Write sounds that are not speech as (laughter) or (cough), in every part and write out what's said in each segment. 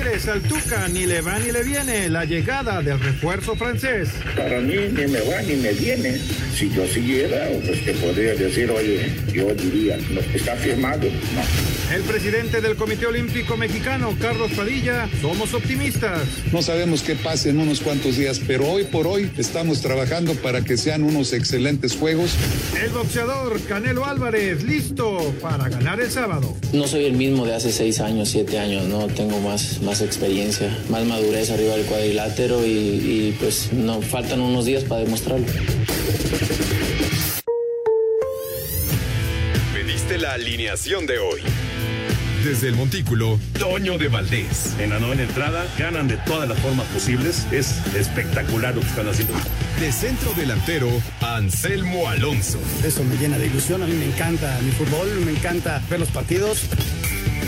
Tigres, al Tuca ni le va ni le viene la llegada del refuerzo francés. Para mí ni me va ni me viene. Si yo siguiera, pues te podría decir, oye, yo diría, no, está firmado. No. El presidente del Comité Olímpico Mexicano, Carlos Padilla, somos optimistas. No sabemos qué pase en unos cuantos días, pero hoy por hoy estamos trabajando para que sean unos excelentes juegos. El boxeador Canelo Álvarez, listo para ganar el sábado. No soy el mismo de hace seis años, siete años, no tengo más, más experiencia, más madurez arriba del cuadrilátero y, y pues no faltan unos días para demostrarlo. Pediste la alineación de hoy. Desde el Montículo, Toño de Valdés. En la novena entrada, ganan de todas las formas posibles. Es espectacular lo que están haciendo. De centro delantero, Anselmo Alonso. Eso me llena de ilusión. A mí me encanta mi fútbol, me encanta ver los partidos.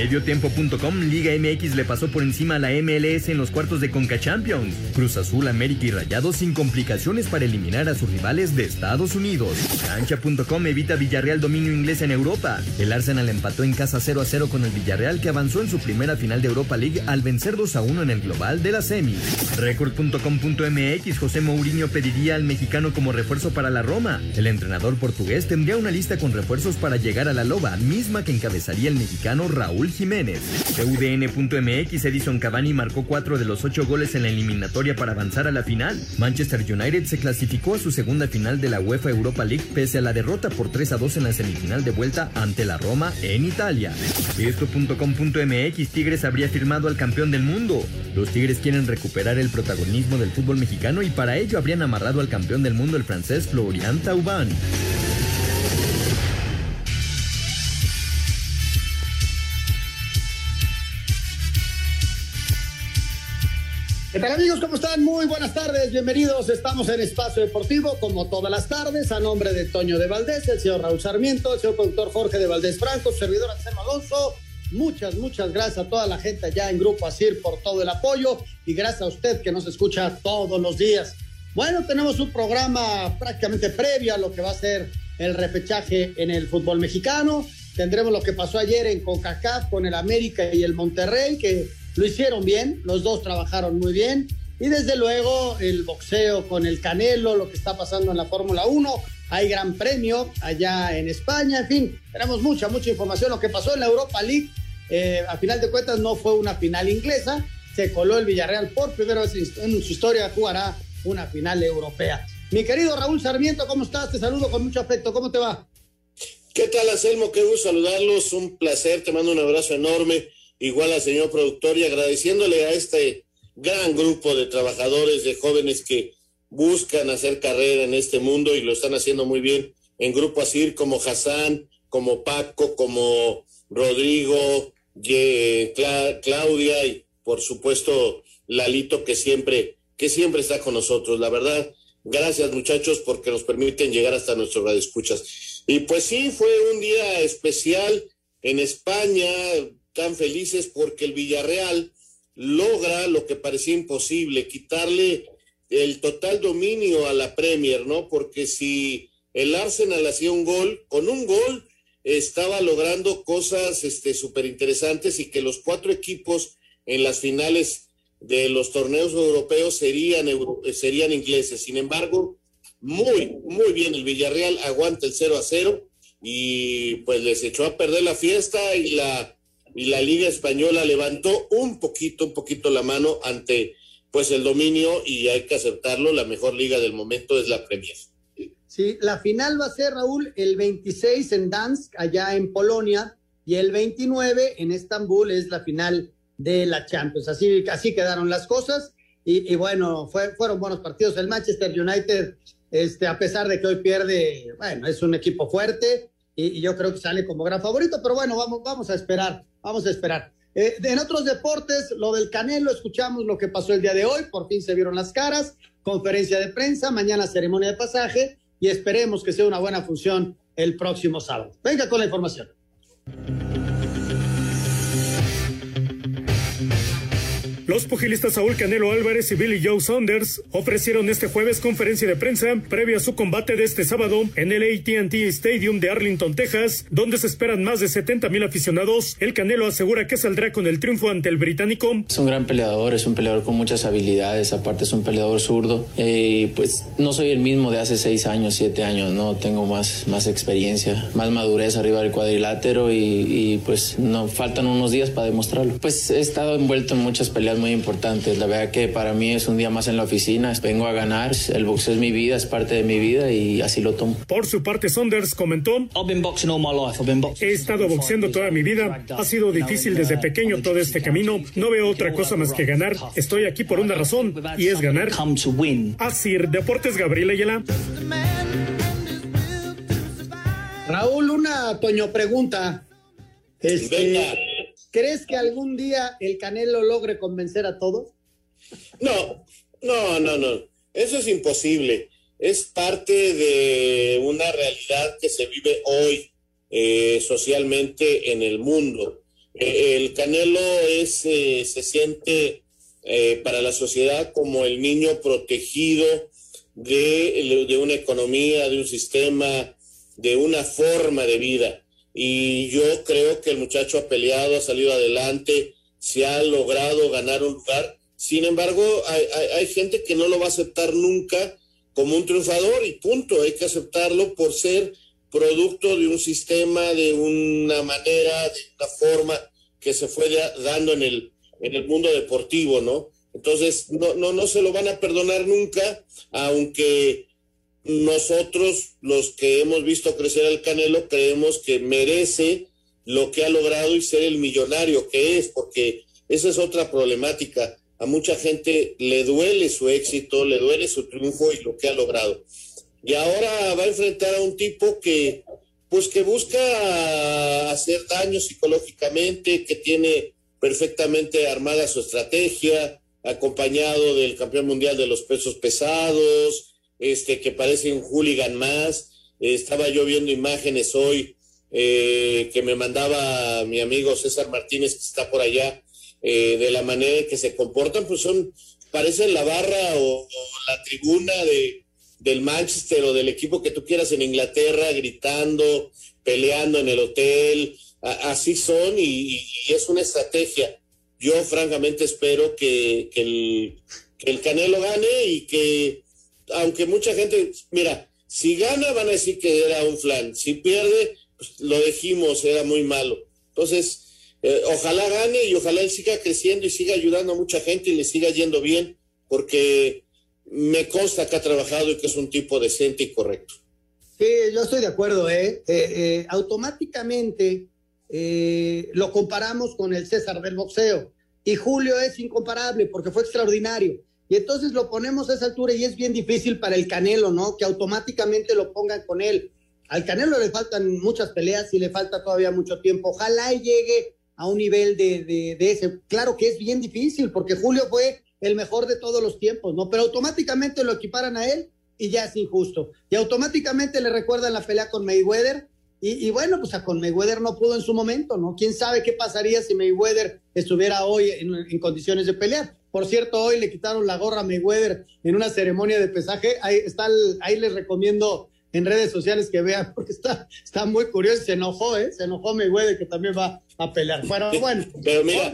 Mediotiempo.com Liga MX le pasó por encima a la MLS en los cuartos de Conca Champions. Cruz Azul, América y Rayados sin complicaciones para eliminar a sus rivales de Estados Unidos. Cancha.com evita Villarreal dominio inglés en Europa. El Arsenal empató en casa 0 a 0 con el Villarreal que avanzó en su primera final de Europa League al vencer 2 a 1 en el global de la semis. Record.com.mx José Mourinho pediría al mexicano como refuerzo para la Roma. El entrenador portugués tendría una lista con refuerzos para llegar a la Loba, misma que encabezaría el mexicano Raúl Jiménez. CUDN.mx Edison Cavani marcó cuatro de los ocho goles en la eliminatoria para avanzar a la final. Manchester United se clasificó a su segunda final de la UEFA Europa League pese a la derrota por 3 a 2 en la semifinal de vuelta ante la Roma en Italia. Esto.com.mx Tigres habría firmado al campeón del mundo. Los Tigres quieren recuperar el protagonismo del fútbol mexicano y para ello habrían amarrado al campeón del mundo el francés Florian Thauvin. Tal amigos? ¿Cómo están? Muy buenas tardes, bienvenidos. Estamos en Espacio Deportivo, como todas las tardes, a nombre de Toño de Valdés, el señor Raúl Sarmiento, el señor productor Jorge de Valdés Franco, servidor Anselmo Alonso. Muchas, muchas gracias a toda la gente allá en Grupo Asir por todo el apoyo y gracias a usted que nos escucha todos los días. Bueno, tenemos un programa prácticamente previo a lo que va a ser el repechaje en el fútbol mexicano. Tendremos lo que pasó ayer en CONCACAF con el América y el Monterrey, que lo hicieron bien, los dos trabajaron muy bien. Y desde luego el boxeo con el Canelo, lo que está pasando en la Fórmula 1. Hay gran premio allá en España. En fin, tenemos mucha, mucha información. Lo que pasó en la Europa League, eh, a final de cuentas, no fue una final inglesa. Se coló el Villarreal por primera vez en su historia, jugará una final europea. Mi querido Raúl Sarmiento, ¿cómo estás? Te saludo con mucho afecto. ¿Cómo te va? ¿Qué tal, Anselmo? Qué gusto saludarlos. Un placer. Te mando un abrazo enorme igual al señor productor y agradeciéndole a este gran grupo de trabajadores, de jóvenes que buscan hacer carrera en este mundo y lo están haciendo muy bien en Grupo Asir como Hassan, como Paco, como Rodrigo, Claudia y por supuesto Lalito que siempre, que siempre está con nosotros. La verdad, gracias muchachos porque nos permiten llegar hasta nuestro radio escuchas. Y pues sí, fue un día especial en España, tan felices porque el Villarreal logra lo que parecía imposible, quitarle el total dominio a la Premier, ¿no? Porque si el Arsenal hacía un gol, con un gol estaba logrando cosas este súper interesantes y que los cuatro equipos en las finales de los torneos europeos serían, serían ingleses. Sin embargo, muy, muy bien el Villarreal aguanta el 0 a 0 y pues les echó a perder la fiesta y la y la Liga Española levantó un poquito, un poquito la mano ante pues el dominio y hay que aceptarlo, la mejor liga del momento es la Premier. Sí, la final va a ser, Raúl, el 26 en Dansk, allá en Polonia, y el 29 en Estambul es la final de la Champions. Así, así quedaron las cosas. Y, bueno, fue, fueron buenos partidos. El Manchester United, este, a pesar de que hoy pierde, bueno, es un equipo fuerte y, yo creo que sale como gran favorito, pero bueno, vamos, vamos a esperar, vamos a esperar. Eh, en otros deportes, lo del Canelo, escuchamos lo que pasó el día de hoy, por fin se vieron las caras, conferencia de prensa, mañana ceremonia de pasaje y esperemos que sea una buena función el próximo sábado. Venga con la información. Los pugilistas Saúl Canelo Álvarez y Billy Joe Saunders ofrecieron este jueves conferencia de prensa previa a su combate de este sábado en el ATT Stadium de Arlington, Texas, donde se esperan más de 70 mil aficionados. El Canelo asegura que saldrá con el triunfo ante el británico. Es un gran peleador, es un peleador con muchas habilidades, aparte es un peleador zurdo. Eh, pues no soy el mismo de hace seis años, siete años, no tengo más, más experiencia, más madurez arriba del cuadrilátero y, y pues no faltan unos días para demostrarlo. Pues he estado envuelto en muchas peleas muy importantes. La verdad que para mí es un día más en la oficina. Vengo a ganar. El boxeo es mi vida, es parte de mi vida y así lo tomo. Por su parte, Saunders comentó: He estado boxeando toda mi vida. Ha sido difícil desde pequeño todo este camino. No veo otra cosa más que ganar. Estoy aquí por una razón y es ganar. Así, Deportes Gabriel Ayala. Raúl, una Toño pregunta. Este, ¿Crees que algún día el Canelo logre convencer a todos? No, no, no, no. Eso es imposible. Es parte de una realidad que se vive hoy eh, socialmente en el mundo. Eh, el Canelo eh, se siente para la sociedad como el niño protegido de, de una economía, de un sistema, de una forma de vida y yo creo que el muchacho ha peleado, ha salido adelante, se ha logrado ganar un lugar. Sin embargo, hay, gente que no lo va a aceptar nunca como un triunfador y punto, hay que aceptarlo por ser producto de un sistema, de una manera, de una forma que se fue dando en el, en el mundo deportivo, ¿no? Entonces, no, no, no se lo van a perdonar nunca, aunque nosotros, los que hemos visto crecer al Canelo, creemos que merece lo que ha logrado y ser el millonario que es, porque esa es otra problemática. A mucha gente le duele su éxito, le duele su triunfo y lo que ha logrado. Y ahora va a enfrentar a un tipo que, pues que busca hacer daño psicológicamente, que tiene perfectamente armada su estrategia, acompañado del campeón mundial de los pesos pesados, este, que parece un hooligan más. estaba yo viendo imágenes hoy eh, que me mandaba mi amigo César Martínez, que está por allá, eh, de la manera que se comportan, pues son, parecen la barra o, la tribuna de, del Manchester o del equipo que tú quieras en Inglaterra, gritando, peleando en el hotel, así son y, es una estrategia. Yo francamente espero que, que, el, que el Canelo gane y que aunque mucha gente, mira, si gana van a decir que era un flan, si pierde, pues, lo dijimos, era muy malo. Entonces, eh, ojalá gane y ojalá él siga creciendo y siga ayudando a mucha gente y le siga yendo bien, porque me consta que ha trabajado y que es un tipo decente y correcto. Sí, yo estoy de acuerdo, ¿eh? eh, eh automáticamente lo comparamos con el César del boxeo y Julio es incomparable porque fue extraordinario y entonces lo ponemos a esa altura y es bien difícil para el Canelo, ¿no? Que automáticamente lo pongan con él. Al Canelo le faltan muchas peleas y le falta todavía mucho tiempo. Ojalá llegue a un nivel de, de, ese. Claro que es bien difícil porque Julio fue el mejor de todos los tiempos, ¿no? Pero automáticamente lo equiparan a él y ya es injusto. Y automáticamente le recuerdan la pelea con Mayweather. Y, bueno, pues a con Mayweather no pudo en su momento, ¿no? ¿Quién sabe qué pasaría si Mayweather estuviera hoy en condiciones de pelear? Por cierto, hoy le quitaron la gorra a Mayweather en una ceremonia de pesaje. Ahí, está ahí les recomiendo en redes sociales que vean, (laughs) porque está, está muy curioso. Se enojó, ¿eh? Se enojó Mayweather que también va a pelear. Bueno, bueno. Pero mira,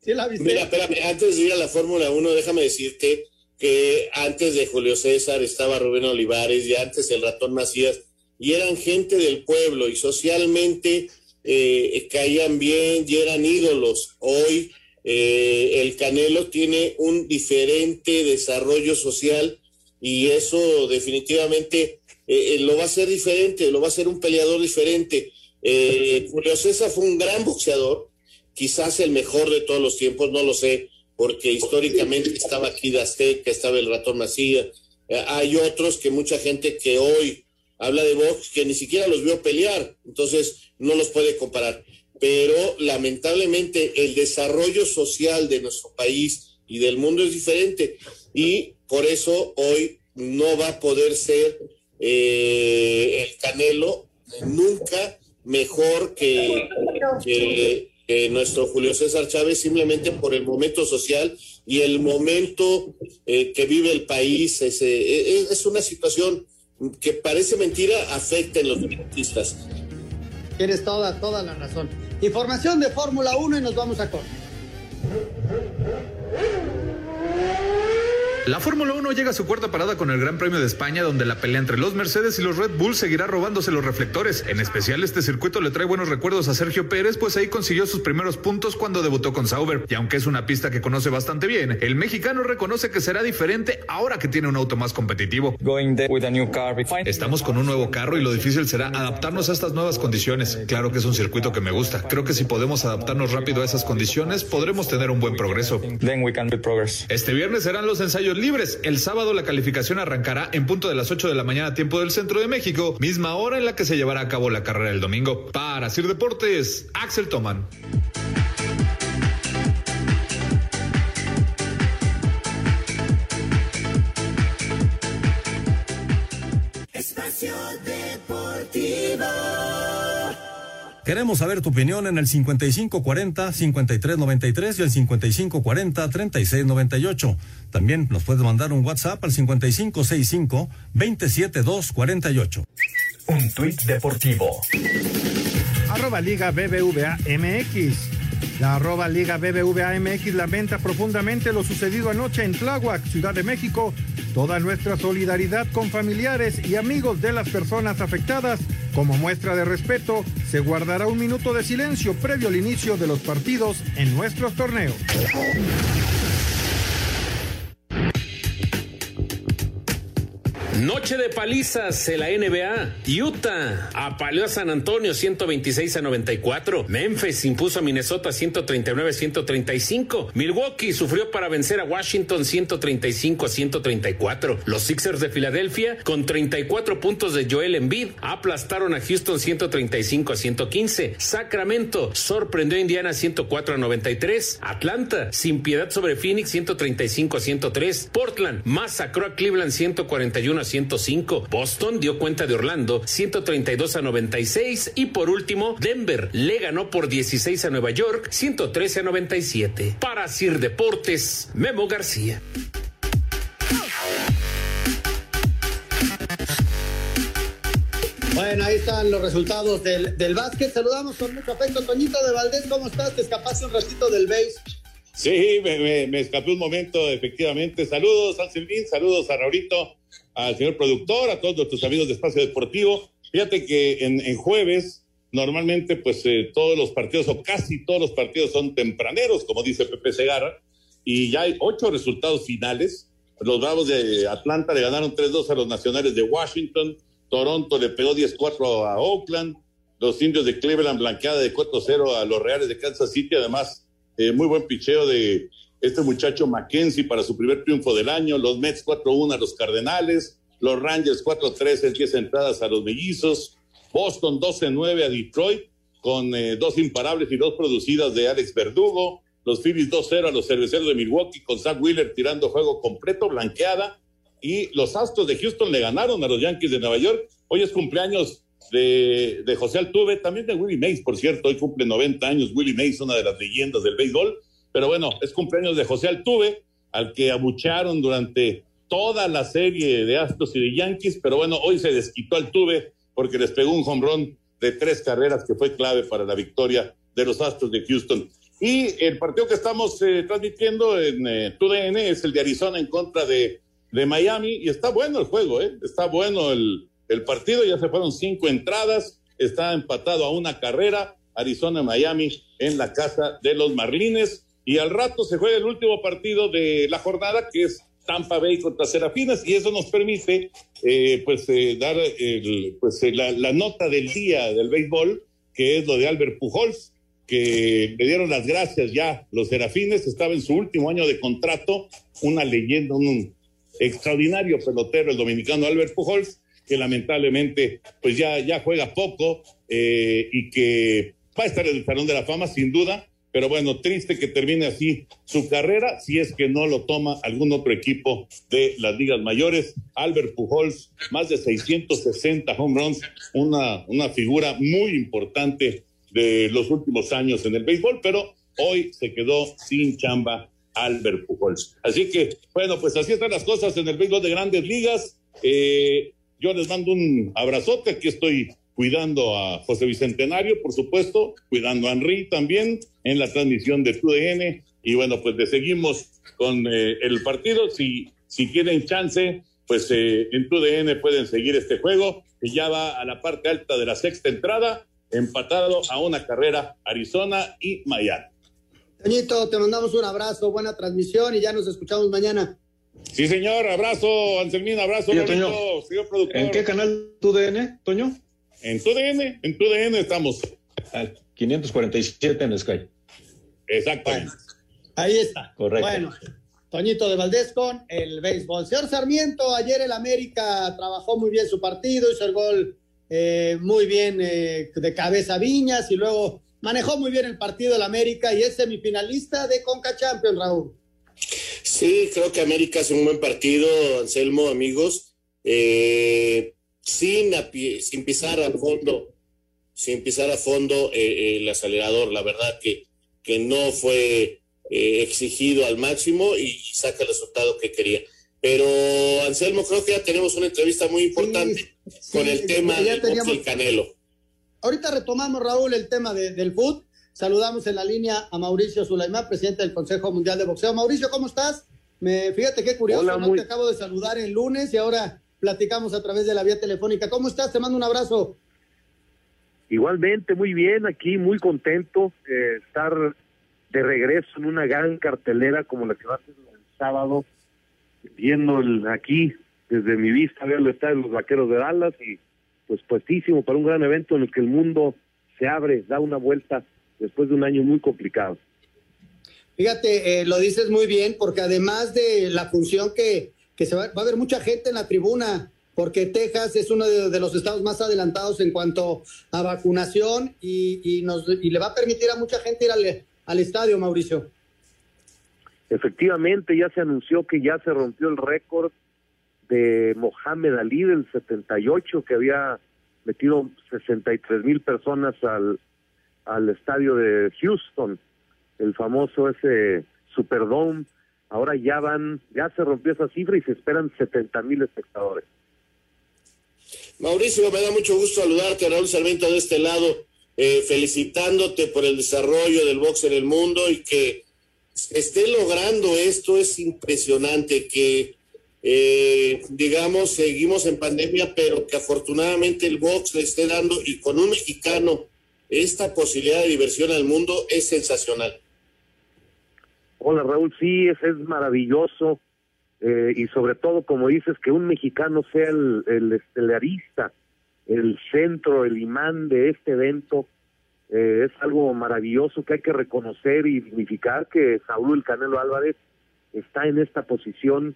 ¿sí la viste? mira, espérame, antes de ir a la Fórmula 1, déjame decirte que antes de Julio César estaba Rubén Olivares y antes el ratón Macías, y eran gente del pueblo y socialmente eh, caían bien y eran ídolos. Hoy eh, el Canelo tiene un diferente desarrollo social y eso definitivamente eh, lo va a hacer diferente, lo va a hacer un peleador diferente. Julio César fue un gran boxeador, quizás el mejor de todos los tiempos, no lo sé, porque históricamente estaba aquí Azteca, estaba el ratón Macía. hay otros que mucha gente que hoy habla de box que ni siquiera los vio pelear, entonces no los puede comparar. Pero lamentablemente el desarrollo social de nuestro país y del mundo es diferente y por eso hoy no va a poder ser eh, el Canelo nunca mejor que, nuestro Julio César Chávez simplemente por el momento social y el momento eh, que vive el país. Es, es una situación que parece mentira afecta en los deportistas. Tienes toda, toda la razón. Información de Fórmula 1 y nos vamos a correr. La Fórmula 1 llega a su cuarta parada con el Gran Premio de España, donde la pelea entre los Mercedes y los Red Bull seguirá robándose los reflectores. En especial, este circuito le trae buenos recuerdos a Sergio Pérez, pues ahí consiguió sus primeros puntos cuando debutó con Sauber. Y aunque es una pista que conoce bastante bien, el mexicano reconoce que será diferente ahora que tiene un auto más competitivo. Estamos con un nuevo carro y lo difícil será adaptarnos a estas nuevas condiciones. Claro que es un circuito que me gusta. Creo que si podemos adaptarnos rápido a esas condiciones, podremos tener un buen progreso. Este viernes serán los ensayos libres. El sábado la calificación arrancará en punto de las 8 de la mañana tiempo del centro de México, misma hora en la que se llevará a cabo la carrera el domingo. Para Sir Deportes, Axel Toman. Espacio Deportivo. Queremos saber tu opinión en el 5540-5393 y el 5540-3698. También nos puedes mandar un WhatsApp al 5565-27248. Un tuit deportivo. Arroba Liga BBVA MX. La arroba Liga BBVA MX lamenta profundamente lo sucedido anoche en Tláhuac, Ciudad de México. Toda nuestra solidaridad con familiares y amigos de las personas afectadas. Como muestra de respeto, se guardará un minuto de silencio previo al inicio de los partidos en nuestros torneos. Noche de palizas en la NBA. Utah apaleó a San Antonio 126 a 94. Memphis impuso a Minnesota 139 a 135. Milwaukee sufrió para vencer a Washington 135 a 134. Los Sixers de Filadelfia con 34 puntos de Joel Embiid aplastaron a Houston 135 a 115. Sacramento sorprendió a Indiana 104 a 93. Atlanta sin piedad sobre Phoenix 135 a 103. Portland masacró a Cleveland 141 a 105. Boston dio cuenta de Orlando 132 a 96 y por último Denver le ganó por 16 a Nueva York 113 a 97. Para Sir Deportes, Memo García. Bueno, ahí están los resultados del, del básquet. Saludamos con mucho afecto. Toñito de Valdés, ¿cómo estás? Te escapaste un ratito del base. Sí, me, me, escapé un momento, efectivamente. Saludos a Silvín, saludos a Raurito, al señor productor, a todos nuestros amigos de Espacio Deportivo. Fíjate que en, jueves, normalmente, pues eh, todos los partidos, o casi todos los partidos son tempraneros, como dice Pepe Segarra, y ya hay ocho resultados finales. Los Bravos de Atlanta le ganaron 3-2 a los Nacionales de Washington, Toronto le pegó 10-4 a Oakland, los Indios de Cleveland blanqueada de 4-0 a los Reales de Kansas City, además, eh, muy buen picheo de este muchacho Mackenzie para su primer triunfo del año, los Mets 4-1 a los Cardenales, los Rangers 4-3 en 10 entradas a los Mellizos, Boston 12-9 a Detroit, con eh, dos imparables y dos producidas de Alex Verdugo, los Phillies 2-0 a los Cerveceros de Milwaukee, con Zach Wheeler tirando juego completo, blanqueada, y los Astros de Houston le ganaron a los Yankees de Nueva York. Hoy es cumpleaños de, de José Altuve, también de Willie Mays, por cierto, hoy cumple 90 años Willie Mays, una de las leyendas del béisbol. Pero bueno, es cumpleaños de José Altuve, al que abuchearon durante toda la serie de Astros y de Yankees, pero bueno, hoy se desquitó Altuve porque les pegó un hombrón de tres carreras que fue clave para la victoria de los Astros de Houston. Y el partido que estamos eh, transmitiendo en eh, TUDN es el de Arizona en contra de, de Miami y está bueno el juego, ¿eh? está bueno el, el partido, ya se fueron cinco entradas, está empatado a una carrera, Arizona-Miami en la casa de los Marlines y al rato se juega el último partido de la jornada, que es Tampa Bay contra Serafinas y eso nos permite eh, pues eh, dar el, pues, eh, la, nota del día del béisbol, que es lo de Albert Pujols, que le dieron las gracias ya los Serafines, estaba en su último año de contrato, una leyenda, un extraordinario pelotero, el dominicano Albert Pujols, que lamentablemente pues ya, ya juega poco y que va a estar en el Salón de la Fama sin duda, pero bueno, triste que termine así su carrera si es que no lo toma algún otro equipo de las ligas mayores. Albert Pujols, más de 660 home runs, una, una figura muy importante de los últimos años en el béisbol, pero hoy se quedó sin chamba Albert Pujols. Así que, bueno, pues así están las cosas en el béisbol de grandes ligas. Eh, yo les mando un abrazote, aquí estoy cuidando a José Bicentenario, por supuesto, cuidando a Henry también en la transmisión de TUDN. Y bueno, pues le seguimos con eh, el partido. Si, si tienen chance, pues eh, en TUDN pueden seguir este juego, que ya va a la parte alta de la sexta entrada, empatado a una carrera Arizona y Miami. Toñito, te mandamos un abrazo, buena transmisión y ya nos escuchamos mañana. Sí, señor, abrazo, Anselmín, abrazo, sí, Toño, señor productor. ¿En qué canal TUDN, Toño? En tu DN, en tu DN estamos. Al 547 en Sky. Exactamente. ahí está. Correcto. Bueno, Toñito de Valdés con el béisbol. Señor Sarmiento, ayer el América trabajó muy bien su partido, hizo el gol eh, muy bien eh, de cabeza Viñas y luego manejó muy bien el partido del América y es semifinalista de Conca Champions, Raúl. Sí, creo que América hace un buen partido, Anselmo, amigos. Eh, sin, sin pisar a fondo, sin pisar a fondo eh, el acelerador. La verdad que, que no fue eh, exigido al máximo y saca el resultado que quería. Pero Anselmo, creo que ya tenemos una entrevista muy importante con el tema del Canelo. Ahorita retomamos, Raúl, el tema del fútbol. Saludamos en la línea a Mauricio Sulaimán, presidente del Consejo Mundial de Boxeo. Mauricio, ¿cómo estás? Me, fíjate qué curioso, ¿no? Te acabo de saludar el lunes y ahora platicamos a través de la vía telefónica. ¿Cómo estás? Te mando un abrazo. Igualmente, muy bien, aquí muy contento de estar de regreso en una gran cartelera como la que va a ser el sábado, viendo el, aquí desde mi vista, veo el estadio de los Vaqueros de Dallas y pues puestísimo para un gran evento en el que el mundo se abre, da una vuelta después de un año muy complicado. Fíjate, eh, lo dices muy bien porque además de la función que que se va, a haber mucha gente en la tribuna, porque Texas es uno de, los estados más adelantados en cuanto a vacunación y, nos, y le va a permitir a mucha gente ir al, al estadio, Mauricio. Efectivamente, ya se anunció que ya se rompió el récord de Mohamed Ali del 78, que había metido 63 mil personas al, al estadio de Houston, el famoso ese Superdome Ahora ya van, ya se rompió esa cifra y se esperan 70 mil espectadores. Mauricio, me da mucho gusto saludarte, Raúl Sarmiento, de este lado, eh, felicitándote por el desarrollo del box en el mundo y que esté logrando esto es impresionante, que eh, digamos, seguimos en pandemia, pero que afortunadamente el box le esté dando y con un mexicano esta posibilidad de diversión al mundo es sensacional. Hola Raúl, sí, es, es maravilloso eh, y sobre todo, como dices, que un mexicano sea el, el estelarista, el centro, el imán de este evento, eh, es algo maravilloso que hay que reconocer y dignificar que Saúl El Canelo Álvarez está en esta posición,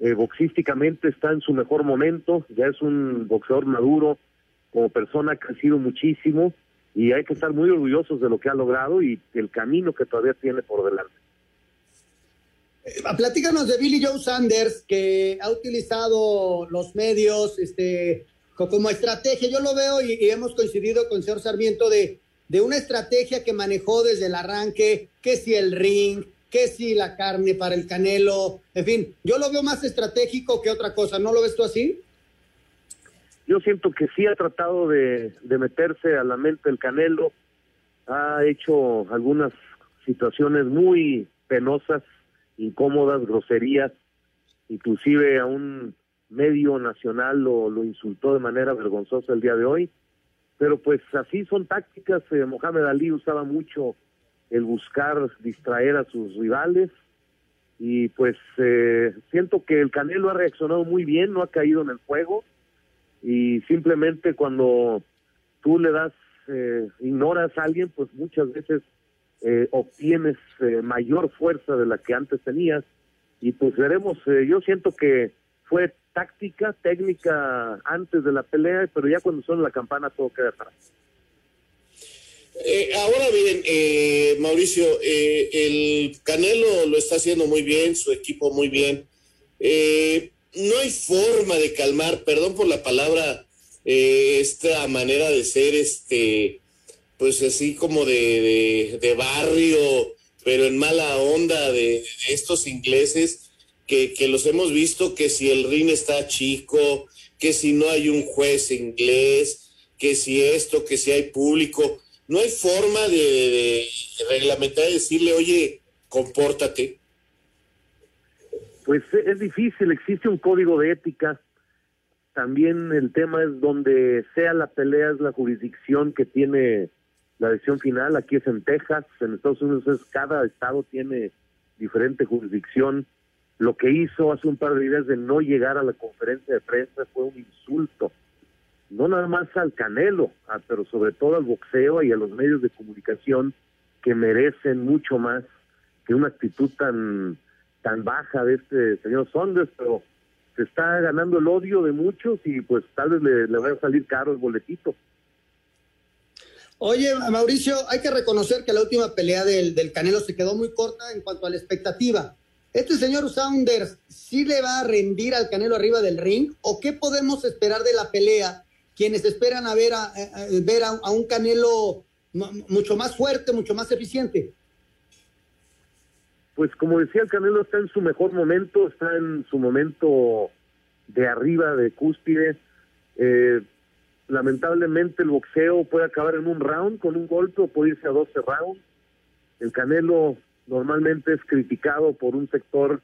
eh, boxísticamente está en su mejor momento, ya es un boxeador maduro, como persona ha crecido muchísimo y hay que estar muy orgullosos de lo que ha logrado y el camino que todavía tiene por delante. Eh, platícanos de Billy Joe Sanders, que ha utilizado los medios este, como estrategia. Yo lo veo y, hemos coincidido con el señor Sarmiento de, de una estrategia que manejó desde el arranque, que si el ring, que si la carne para el canelo, en fin, yo lo veo más estratégico que otra cosa. ¿No lo ves tú así? Yo siento que sí ha tratado de, de meterse a la mente del canelo, ha hecho algunas situaciones muy penosas incómodas, groserías, inclusive a un medio nacional lo, lo insultó de manera vergonzosa el día de hoy, pero pues así son tácticas, eh, Mohamed Ali usaba mucho el buscar distraer a sus rivales. Y pues eh, siento que el Canelo ha reaccionado muy bien, no ha caído en el juego. Y simplemente cuando tú le das, eh, ignoras a alguien, pues muchas veces eh, obtienes eh, mayor fuerza de la que antes tenías y pues veremos, eh, yo siento que fue táctica, técnica antes de la pelea, pero ya cuando suena la campana todo queda atrás. Eh, ahora bien, eh, Mauricio, eh, el Canelo lo está haciendo muy bien, su equipo muy bien. Eh, no hay forma de calmar, perdón por la palabra, esta manera de ser, este, pues así como de, de, barrio, pero en mala onda de, estos ingleses que, que los hemos visto que si el ring está chico, que si no hay un juez inglés, que si esto, que si hay público no hay forma de, reglamentar y decirle, oye, compórtate. Pues es difícil, existe un código de ética. También el tema es donde sea la pelea, es la jurisdicción que tiene la decisión final. Aquí es en Texas, en Estados Unidos es cada estado tiene diferente jurisdicción. Lo que hizo hace un par de días de no llegar a la conferencia de prensa fue un insulto no nada más al Canelo, ah, pero sobre todo al boxeo y a los medios de comunicación que merecen mucho más que una actitud tan tan baja de este señor Saunders, pero se está ganando el odio de muchos y pues tal vez le, le vaya a salir caro el boletito. Oye, Mauricio, hay que reconocer que la última pelea del, Canelo se quedó muy corta en cuanto a la expectativa. ¿Este señor Saunders sí le va a rendir al Canelo arriba del ring? ¿O qué podemos esperar de la pelea quienes esperan a ver a, a ver a, a, un Canelo mucho más fuerte, mucho más eficiente. Pues como decía, el Canelo está en su mejor momento, está en su momento de arriba, de cúspide. Eh, lamentablemente el boxeo puede acabar en un round con un golpe o puede irse a 12 rounds. El Canelo normalmente es criticado por un sector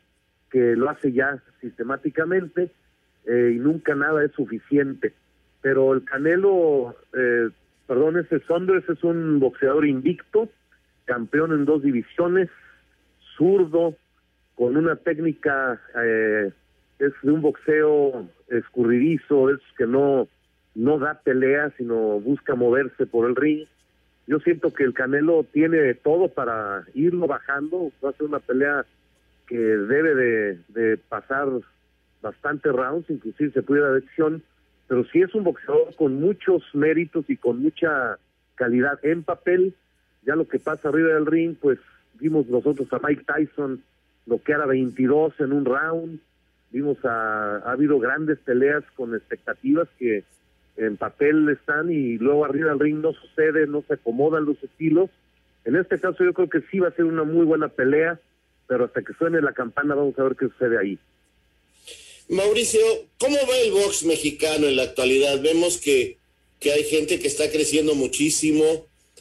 que lo hace ya sistemáticamente eh, y nunca nada es suficiente pero el Canelo, eh, perdón, ese Saunders es un boxeador invicto, campeón en dos divisiones, zurdo, con una técnica, eh, es de un boxeo escurridizo, es que no, no da pelea, sino busca moverse por el ring. Yo siento que el Canelo tiene todo para irlo bajando, va a ser una pelea que debe de, pasar bastante rounds, inclusive se puede dar acción pero sí es un boxeador con muchos méritos y con mucha calidad en papel. Ya lo que pasa arriba del ring, pues vimos nosotros a Mike Tyson lo que era 22 en un round. Vimos a, ha habido grandes peleas con expectativas que en papel están y luego arriba del ring no sucede, no se acomodan los estilos. En este caso yo creo que sí va a ser una muy buena pelea, pero hasta que suene la campana vamos a ver qué sucede ahí. Mauricio, ¿cómo va el box mexicano en la actualidad? Vemos que, que hay gente que está creciendo muchísimo,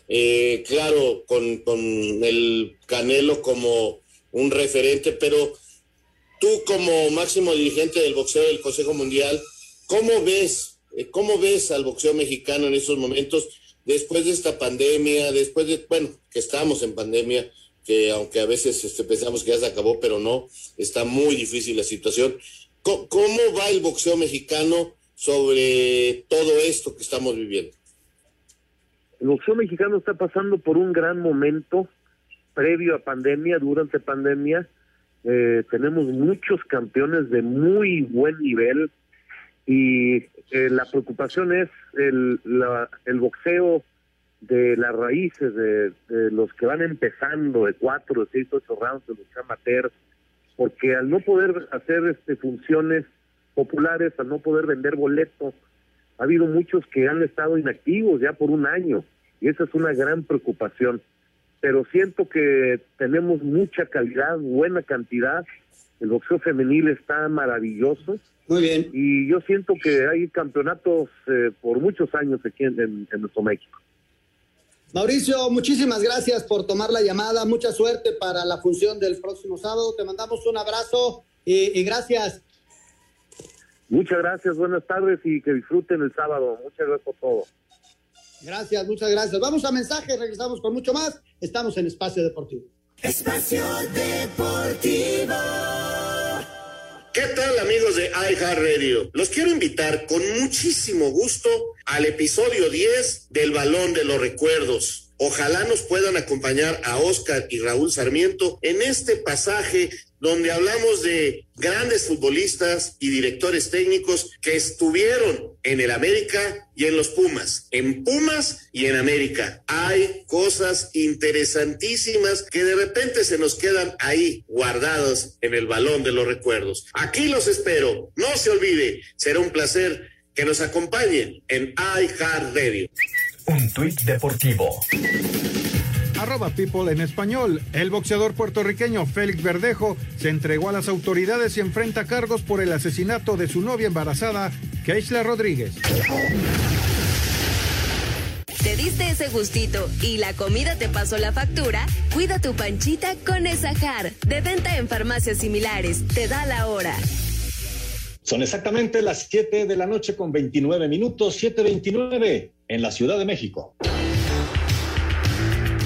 eh, claro, con, con el Canelo como un referente, pero tú como máximo dirigente del boxeo del Consejo Mundial, ¿cómo ves, cómo ves al boxeo mexicano en estos momentos después de esta pandemia, después de, bueno, que estamos en pandemia, que aunque a veces este, pensamos que ya se acabó, pero no, está muy difícil la situación. ¿Cómo va el boxeo mexicano sobre todo esto que estamos viviendo? El boxeo mexicano está pasando por un gran momento previo a pandemia, durante pandemia. Eh, tenemos muchos campeones de muy buen nivel y eh, la preocupación es el, la, el boxeo de las raíces, de, de, los que van empezando de cuatro, de seis, ocho rounds, de los amateurs, porque al no poder hacer este funciones populares, al no poder vender boletos, ha habido muchos que han estado inactivos ya por un año y esa es una gran preocupación. Pero siento que tenemos mucha calidad, buena cantidad. El boxeo femenil está maravilloso. Muy bien. Y yo siento que hay campeonatos eh, por muchos años aquí en, en, en nuestro México. Mauricio, muchísimas gracias por tomar la llamada. Mucha suerte para la función del próximo sábado. Te mandamos un abrazo y, y, gracias. Muchas gracias, buenas tardes y que disfruten el sábado. Muchas gracias por todo. Gracias, muchas gracias. Vamos a mensajes, regresamos con mucho más. Estamos en Espacio Deportivo. Espacio Deportivo. ¿Qué tal amigos de iHeartRadio? Los quiero invitar con muchísimo gusto al episodio 10 del Balón de los Recuerdos. Ojalá nos puedan acompañar a Oscar y Raúl Sarmiento en este pasaje donde hablamos de grandes futbolistas y directores técnicos que estuvieron en el América y en los Pumas, en Pumas y en América. Hay cosas interesantísimas que de repente se nos quedan ahí guardadas en el balón de los recuerdos. Aquí los espero. No se olvide, será un placer que nos acompañen en iHeartRadio. Un tuit deportivo. Arroba People en español. El boxeador puertorriqueño Félix Verdejo se entregó a las autoridades y enfrenta cargos por el asesinato de su novia embarazada, Keishla Rodríguez. ¿Te diste ese gustito y la comida te pasó la factura? Cuida tu panchita con Esajar, de venta en farmacias similares. Te da la hora. Son exactamente las 7 de la noche con 29 minutos, 7.29 en la Ciudad de México.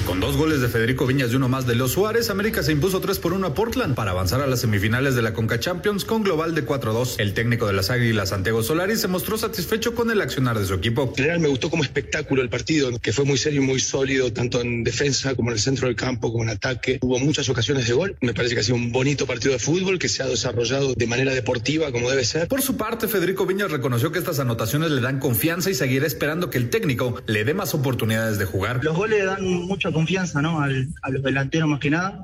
Con dos goles de Federico Viñas y uno más de Leo Suárez, América se impuso 3 por 1 a Portland para avanzar a las semifinales de la Conca Champions con global de 4-2. El técnico de las Águilas, Santiago Solari, se mostró satisfecho con el accionar de su equipo. En general me gustó como espectáculo el partido, que fue muy serio y muy sólido, tanto en defensa como en el centro del campo, como en ataque. Hubo muchas ocasiones de gol. Me parece que ha sido un bonito partido de fútbol que se ha desarrollado de manera deportiva como debe ser. Por su parte, Federico Viñas reconoció que estas anotaciones le dan confianza y seguirá esperando que el técnico le dé más oportunidades de jugar. Los goles dan mucha confianza, ¿no? Al a los delanteros más que nada.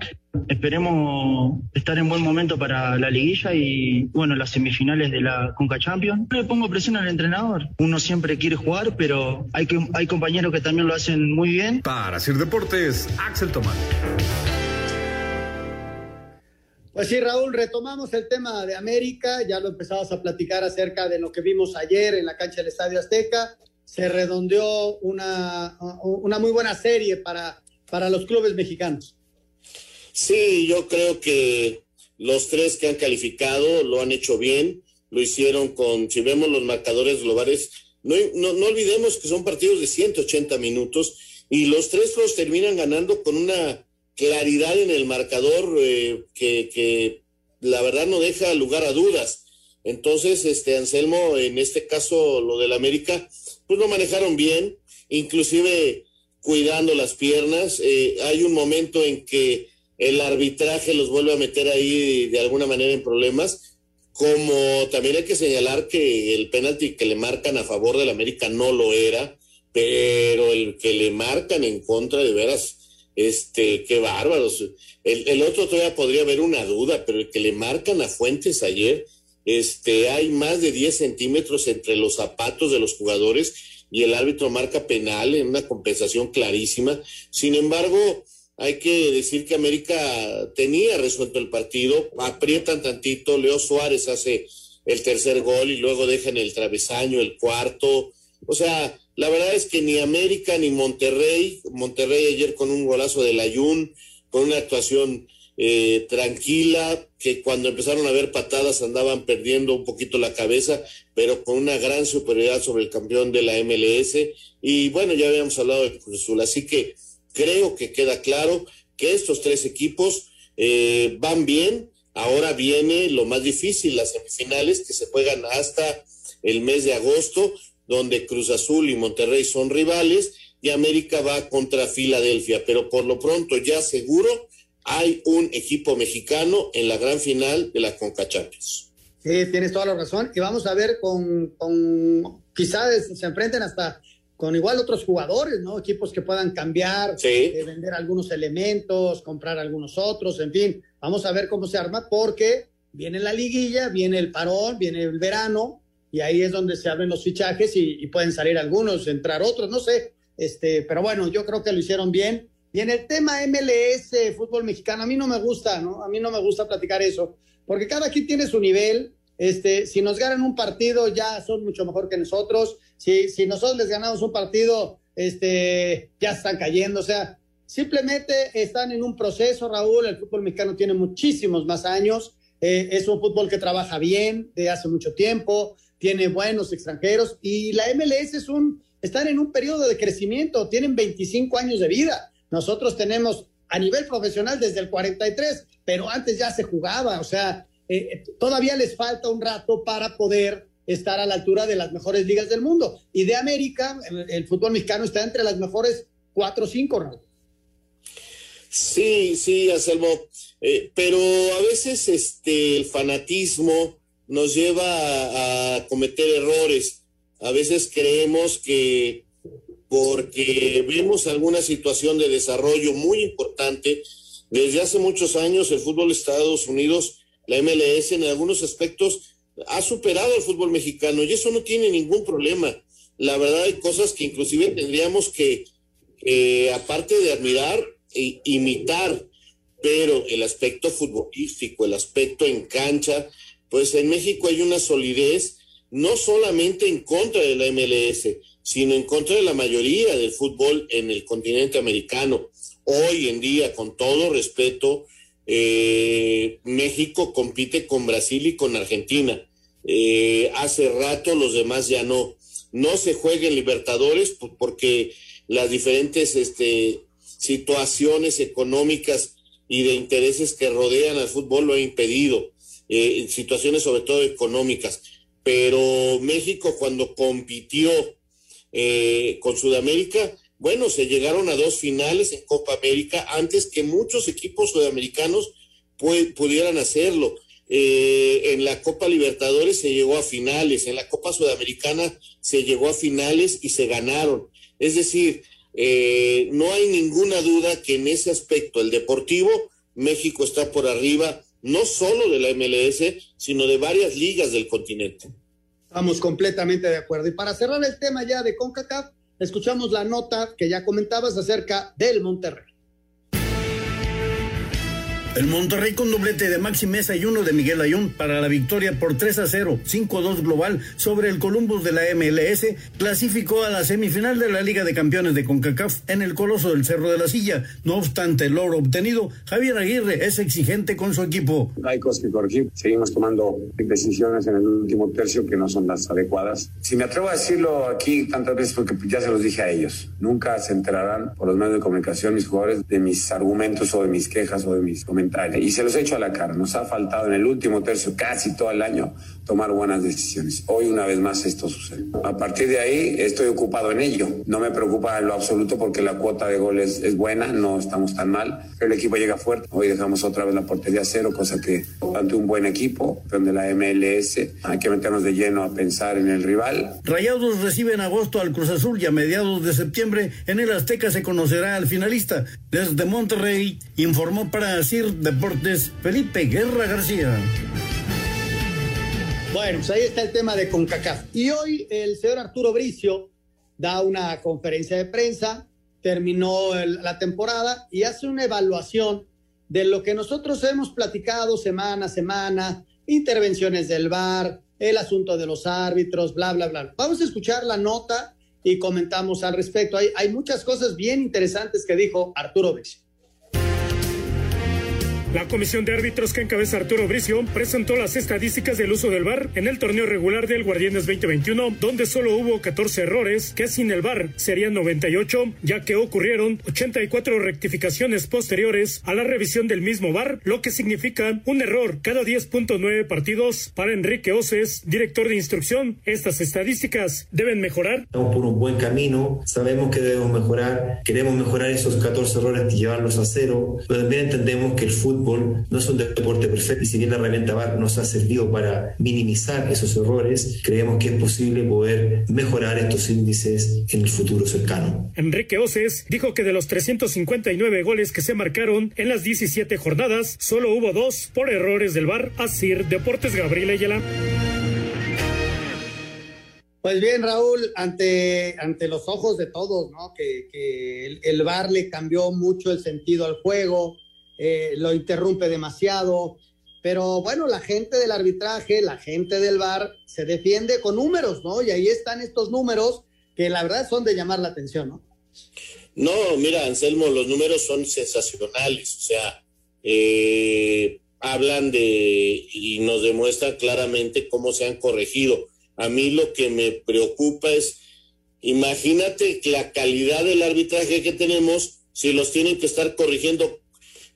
Esperemos estar en buen momento para la liguilla y, bueno, las semifinales de la Conca Champions. Le pongo presión al entrenador. Uno siempre quiere jugar, pero hay, que, hay compañeros que también lo hacen muy bien. Para Sir Deportes, Axel Tomás. Pues sí, Raúl, retomamos el tema de América. Ya lo empezabas a platicar acerca de lo que vimos ayer en la cancha del Estadio Azteca. Se redondeó una, una muy buena serie para para los clubes mexicanos. Sí, yo creo que los tres que han calificado lo han hecho bien, lo hicieron con, si vemos los marcadores globales, no, no, olvidemos que son partidos de 180 minutos y los tres los terminan ganando con una claridad en el marcador eh, que, que la verdad no deja lugar a dudas. Entonces, este Anselmo, en este caso, lo del América, pues lo manejaron bien, inclusive cuidando las piernas. Eh, hay un momento en que el arbitraje los vuelve a meter ahí de alguna manera en problemas, como también hay que señalar que el penalti que le marcan a favor del América no lo era, pero el que le marcan en contra de veras, este, qué bárbaros. El, el otro todavía podría haber una duda, pero el que le marcan a Fuentes ayer, este, hay más de 10 centímetros entre los zapatos de los jugadores y el árbitro marca penal en una compensación clarísima. Sin embargo, hay que decir que América tenía resuelto el partido, aprietan tantito, Leo Suárez hace el tercer gol y luego dejan el travesaño, el cuarto. O sea, la verdad es que ni América ni Monterrey, Monterrey ayer con un golazo del Ayun, con una actuación eh, tranquila, que cuando empezaron a ver patadas andaban perdiendo un poquito la cabeza, pero con una gran superioridad sobre el campeón de la MLS. Y bueno, ya habíamos hablado de Cruz Azul, así que creo que queda claro que estos tres equipos eh, van bien. Ahora viene lo más difícil, las semifinales que se juegan hasta el mes de agosto, donde Cruz Azul y Monterrey son rivales y América va contra Filadelfia, pero por lo pronto ya seguro hay un equipo mexicano en la gran final de la Conca Champions. Sí, tienes toda la razón. Y vamos a ver con, con quizás se enfrenten hasta con igual otros jugadores, ¿no? Equipos que puedan cambiar, eh, vender algunos elementos, comprar algunos otros, en fin. Vamos a ver cómo se arma porque viene la liguilla, viene el parón, viene el verano y ahí es donde se abren los fichajes y, y pueden salir algunos, entrar otros, no sé. Este, pero bueno, yo creo que lo hicieron bien y en el tema MLS, fútbol mexicano, a mí no me gusta, ¿no? A mí no me gusta platicar eso, porque cada quien tiene su nivel. Este, si nos ganan un partido, ya son mucho mejor que nosotros. Si, si nosotros les ganamos un partido, este, ya están cayendo. O sea, simplemente están en un proceso, Raúl. El fútbol mexicano tiene muchísimos más años. Eh, es un fútbol que trabaja bien de hace mucho tiempo, tiene buenos extranjeros y la MLS es un, están en un periodo de crecimiento, tienen 25 años de vida. Nosotros tenemos a nivel profesional desde el 43, pero antes ya se jugaba, o sea, eh, todavía les falta un rato para poder estar a la altura de las mejores ligas del mundo. Y de América, el, fútbol mexicano está entre las mejores cuatro o cinco, ¿no? Sí, sí, Anselmo, eh, pero a veces este, el fanatismo nos lleva a, cometer errores. A veces creemos que porque vemos alguna situación de desarrollo muy importante, desde hace muchos años el fútbol de Estados Unidos, la MLS en algunos aspectos ha superado al fútbol mexicano y eso no tiene ningún problema. La verdad hay cosas que inclusive tendríamos que, aparte de admirar, e imitar, pero el aspecto futbolístico, el aspecto en cancha, pues en México hay una solidez no solamente en contra de la MLS, sino en contra de la mayoría del fútbol en el continente americano. Hoy en día, con todo respeto, eh, México compite con Brasil y con Argentina. Eh, hace rato los demás ya no. No se juega en Libertadores porque las diferentes este, situaciones económicas y de intereses que rodean al fútbol lo han impedido, eh, situaciones sobre todo económicas. Pero México cuando compitió con Sudamérica, bueno, se llegaron a dos finales en Copa América antes que muchos equipos sudamericanos pudieran hacerlo. Eh, en la Copa Libertadores se llegó a finales, en la Copa Sudamericana se llegó a finales y se ganaron. Es decir, eh, no hay ninguna duda que en ese aspecto, el deportivo, México está por arriba, no solo de la MLS, sino de varias ligas del continente. Estamos completamente de acuerdo. Y para cerrar el tema ya de CONCACAF, escuchamos la nota que ya comentabas acerca del Monterrey. El Monterrey con doblete de Maxi Mesa y uno de Miguel Ayón para la victoria por 3 a 0, 5 a 2 global sobre el Columbus de la MLS, clasificó a la semifinal de la Liga de Campeones de CONCACAF en el Coloso del Cerro de la Silla. No obstante el logro obtenido, Javier Aguirre es exigente con su equipo. Hay cosas que corregir. Seguimos tomando decisiones en el último tercio que no son las adecuadas. Si me atrevo a decirlo aquí tantas veces porque ya se los dije a ellos, nunca se enterarán por los medios de comunicación mis jugadores de mis argumentos o de mis quejas o de mis comentarios y se los he hecho a la cara. Nos ha faltado en el último tercio, casi todo el año, tomar buenas decisiones. Hoy una vez más esto sucede. A partir de ahí estoy ocupado en ello. No me preocupa en lo absoluto porque la cuota de goles es buena, no estamos tan mal. Pero el equipo llega fuerte. Hoy dejamos otra vez la portería cero, cosa que ante un buen equipo, donde la MLS, hay que meternos de lleno a pensar en el rival. Rayados recibe en agosto al Cruz Azul y a mediados de septiembre en el Azteca se conocerá al finalista. Desde Monterrey informó para CIR Deportes Felipe Guerra García. Bueno, pues ahí está el tema de CONCACAF. Y hoy el señor Arturo Bricio da una conferencia de prensa, terminó la temporada y hace una evaluación de lo que nosotros hemos platicado semana a semana, intervenciones del VAR, el asunto de los árbitros, bla, bla, bla. Vamos a escuchar la nota y comentamos al respecto. Hay, hay muchas cosas bien interesantes que dijo Arturo Bricio. La comisión de árbitros que encabeza Arturo Bricio presentó las estadísticas del uso del VAR en el torneo regular del Guardianes 2021, donde solo hubo 14 errores, que sin el VAR serían 98, ya que ocurrieron 84 rectificaciones posteriores a la revisión del mismo VAR, lo que significa un error cada 10.9 partidos. Para Enrique Oces, director de instrucción, estas estadísticas deben mejorar. Estamos por un buen camino, sabemos que debemos mejorar, queremos mejorar esos 14 errores y llevarlos a cero, pero también entendemos que el fútbol no es un deporte perfecto y si bien la herramienta VAR nos ha servido para minimizar esos errores, creemos que es posible poder mejorar estos índices en el futuro cercano. Enrique Oces dijo que de los 359 goles que se marcaron en las 17 jornadas, solo hubo dos por errores del VAR. Asir Deportes Gabriel Ayala. Pues bien, Raúl, ante, ante los ojos de todos, ¿no? Que, que el, el, VAR le cambió mucho el sentido al juego, eh, lo interrumpe demasiado. Pero bueno, la gente del arbitraje, la gente del VAR se defiende con números, ¿no? Y ahí están estos números que la verdad son de llamar la atención, ¿no? No, mira, Anselmo, los números son sensacionales, o sea, eh, hablan de y nos demuestran claramente cómo se han corregido. A mí lo que me preocupa es, imagínate la calidad del arbitraje que tenemos si los tienen que estar corrigiendo.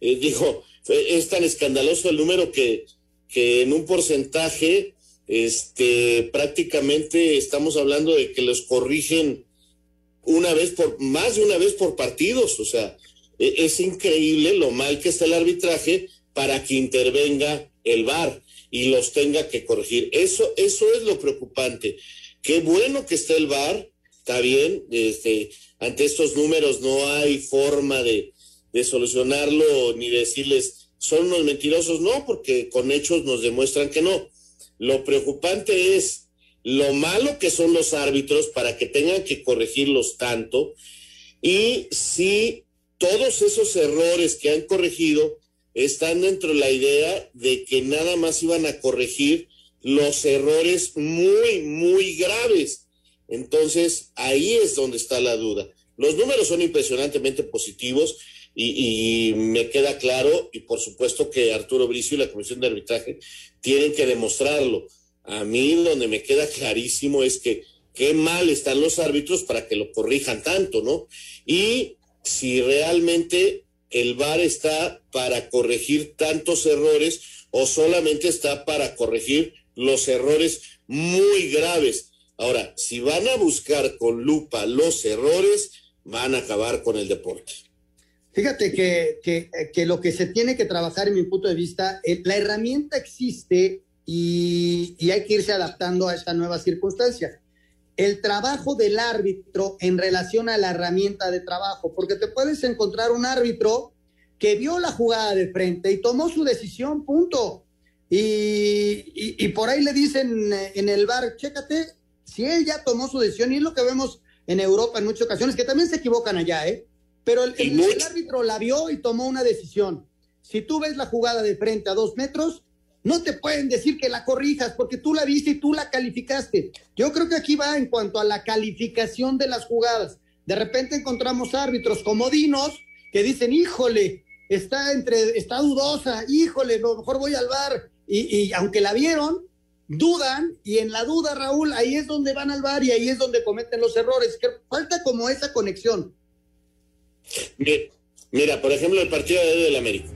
Eh, dijo, es tan escandaloso el número que, que en un porcentaje, este, prácticamente estamos hablando de que los corrigen una vez por, más de una vez por partidos, o sea, e, es increíble lo mal que está el arbitraje para que intervenga el VAR y los tenga que corregir. Eso, eso es lo preocupante. Qué bueno que está el VAR, está bien, este, ante estos números no hay forma de, de solucionarlo ni decirles son unos mentirosos, no, porque con hechos nos demuestran que no. Lo preocupante es lo malo que son los árbitros para que tengan que corregirlos tanto y si todos esos errores que han corregido están dentro de la idea de que nada más iban a corregir los errores muy, muy graves. Entonces, ahí es donde está la duda. Los números son impresionantemente positivos y, me queda claro, y por supuesto que Arturo Bricio y la Comisión de Arbitraje tienen que demostrarlo. A mí donde me queda clarísimo es que qué mal están los árbitros para que lo corrijan tanto, ¿no? Y si realmente el VAR está para corregir tantos errores o solamente está para corregir los errores muy graves. Ahora, si van a buscar con lupa los errores, van a acabar con el deporte. Fíjate que, que, lo que se tiene que trabajar, en mi punto de vista, eh, la herramienta existe y, y hay que irse adaptando a esta nueva circunstancia el trabajo del árbitro en relación a la herramienta de trabajo, porque te puedes encontrar un árbitro que vio la jugada de frente y tomó su decisión, punto. Y, por ahí le dicen eh, en el bar, chécate, si él ya tomó su decisión, y es lo que vemos en Europa en muchas ocasiones, que también se equivocan allá, ¿eh? Pero el, el árbitro la vio y tomó una decisión. Si tú ves la jugada de frente a dos metros, no te pueden decir que la corrijas porque tú la viste y tú la calificaste. Yo creo que aquí va en cuanto a la calificación de las jugadas. De repente encontramos árbitros comodinos que dicen, híjole, está entre, está dudosa, híjole, lo mejor voy al bar. Y, aunque la vieron, dudan, y en la duda, Raúl, ahí es donde van al bar y ahí es donde cometen los errores. Que falta como esa conexión. Mira, por ejemplo, el partido de del América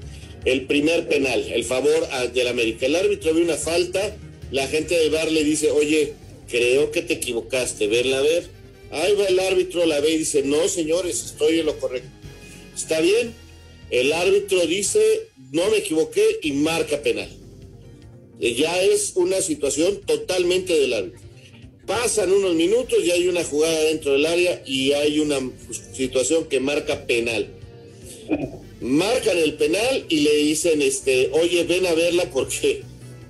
el primer penal, el favor del América. El árbitro ve una falta, la gente del bar le dice, oye, creo que te equivocaste, verla a ver. Ahí va el árbitro, la ve y dice, no, señores, estoy en lo correcto. Está bien, el árbitro dice, no me equivoqué y marca penal. Ya es una situación totalmente del árbitro. Pasan unos minutos y hay una jugada dentro del área y hay una situación que marca penal marcan el penal y le dicen, este, oye, ven a verla porque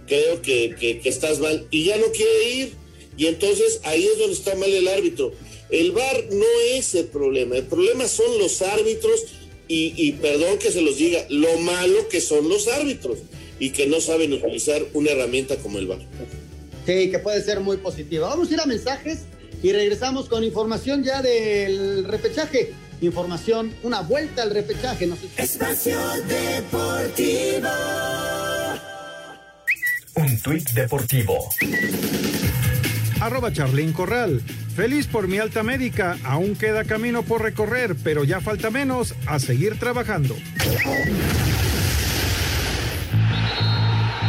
creo que, que, estás mal. Y ya no quiere ir. Y entonces ahí es donde está mal el árbitro. El VAR no es el problema. El problema son los árbitros y, y perdón que se los diga, lo malo que son los árbitros y que no saben utilizar una herramienta como el VAR. Sí, que puede ser muy positiva. Vamos a ir a mensajes y regresamos con información ya del repechaje información, una vuelta al repechaje. No Espacio Deportivo. Un tuit deportivo. Arroba Charlín Corral. Feliz por mi alta médica. Aún queda camino por recorrer, pero ya falta menos a seguir trabajando.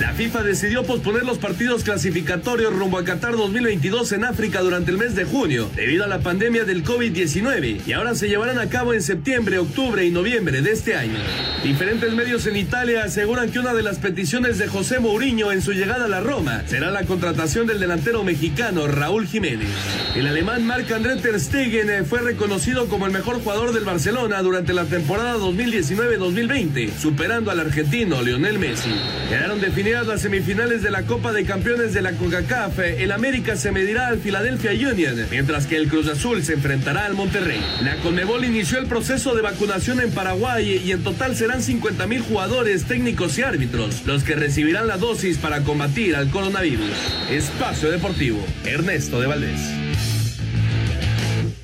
La FIFA decidió posponer los partidos clasificatorios rumbo a Qatar 2022 en África durante el mes de junio, debido a la pandemia del COVID-19, y ahora se llevarán a cabo en septiembre, octubre y noviembre de este año. Diferentes medios en Italia aseguran que una de las peticiones de José Mourinho en su llegada a la Roma será la contratación del delantero mexicano Raúl Jiménez. El alemán Marc-André Ter Stegen eh, fue reconocido como el mejor jugador del Barcelona durante la temporada 2019-2020, superando al argentino Lionel Messi. Quedaron definidos las semifinales de la Copa de Campeones de la CONCACAF, el América se medirá al Philadelphia Union, mientras que el Cruz Azul se enfrentará al Monterrey. La Conmebol inició el proceso de vacunación en Paraguay y en total serán 50 mil jugadores, técnicos y árbitros los que recibirán la dosis para combatir al coronavirus. Espacio Deportivo, Ernesto de Valdés.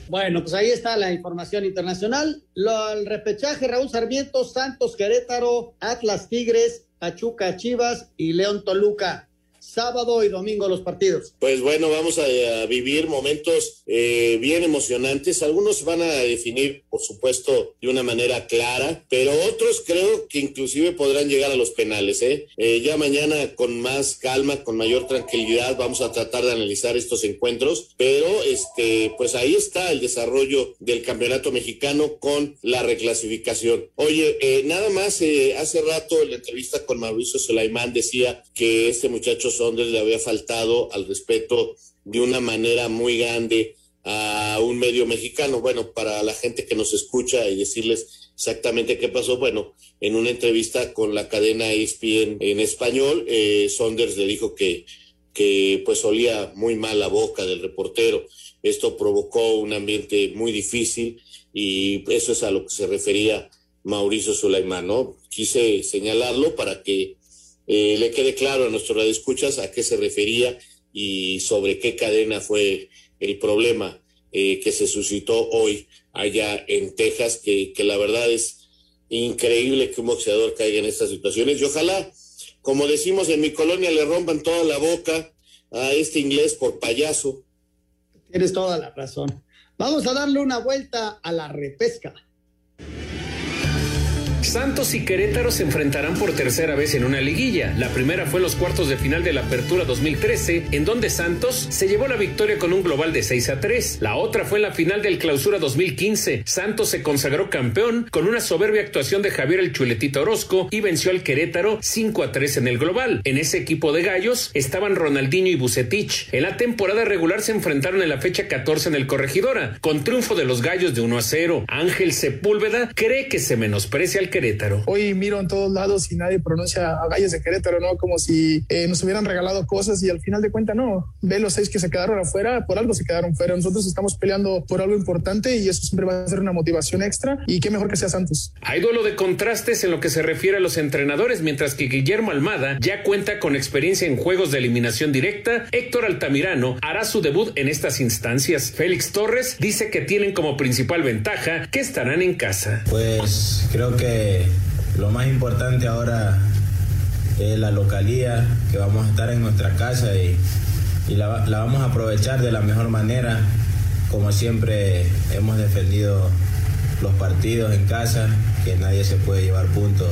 Bueno, pues ahí está la información internacional. Lo, el repechaje, Raúl Sarmiento, Santos, Querétaro, Atlas Tigres, Pachuca Chivas y León Toluca. Sábado y domingo los partidos. Pues bueno, vamos a, vivir momentos eh, bien emocionantes. Algunos van a definir, por supuesto, de una manera clara, pero otros creo que inclusive podrán llegar a los penales. ¿eh? Eh, ya mañana con más calma, con mayor tranquilidad, vamos a tratar de analizar estos encuentros, pero este, pues ahí está el desarrollo del campeonato mexicano con la reclasificación. Oye, eh, nada más, eh, hace rato en la entrevista con Mauricio Sulaimán decía que este muchacho Sonders le había faltado al respeto de una manera muy grande a un medio mexicano. Bueno, para la gente que nos escucha y decirles exactamente qué pasó, bueno, en una entrevista con la cadena ESPN en español, eh, Sonders le dijo que, que pues olía muy mal la boca del reportero. Esto provocó un ambiente muy difícil y eso es a lo que se refería Mauricio Sulaimán, ¿no? Quise señalarlo para que eh, le quede claro a nuestros radioescuchas a qué se refería y sobre qué cadena fue el problema eh, que se suscitó hoy allá en Texas, que, que la verdad es increíble que un boxeador caiga en estas situaciones y ojalá, como decimos en mi colonia, le rompan toda la boca a este inglés por payaso. Tienes toda la razón. Vamos a darle una vuelta a la repesca. Santos y Querétaro se enfrentarán por tercera vez en una liguilla. La primera fue en los cuartos de final de la Apertura 2013, en donde Santos se llevó la victoria con un global de 6 a 3. La otra fue en la final del Clausura 2015. Santos se consagró campeón con una soberbia actuación de Javier el Chuletito Orozco y venció al Querétaro 5 a 3 en el global. En ese equipo de gallos estaban Ronaldinho y Bucetich. En la temporada regular se enfrentaron en la fecha 14 en el Corregidora, con triunfo de los gallos de 1 a 0. Ángel Sepúlveda cree que se menosprecia al Querétaro. Hoy miro en todos lados y nadie pronuncia a Gallos de Querétaro, ¿no? Como si eh, nos hubieran regalado cosas y al final de cuentas no. Ve los seis que se quedaron afuera, por algo se quedaron fuera. Nosotros estamos peleando por algo importante y eso siempre va a ser una motivación extra y qué mejor que sea Santos. Hay duelo de contrastes en lo que se refiere a los entrenadores, mientras que Guillermo Almada ya cuenta con experiencia en juegos de eliminación directa. Héctor Altamirano hará su debut en estas instancias. Félix Torres dice que tienen como principal ventaja que estarán en casa. Pues creo que lo más importante ahora es la localía, que vamos a estar en nuestra casa y, la, vamos a aprovechar de la mejor manera, como siempre hemos defendido los partidos en casa, que nadie se puede llevar puntos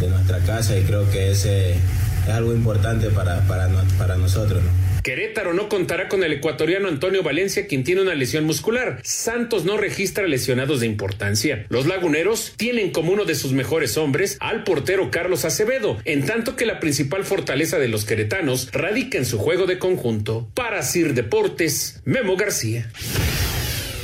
de nuestra casa y creo que ese es algo importante para, para, nosotros. ¿no? Querétaro no contará con el ecuatoriano Antonio Valencia, quien tiene una lesión muscular. Santos no registra lesionados de importancia. Los laguneros tienen como uno de sus mejores hombres al portero Carlos Acevedo, en tanto que la principal fortaleza de los queretanos radica en su juego de conjunto. Para Sir Deportes, Memo García.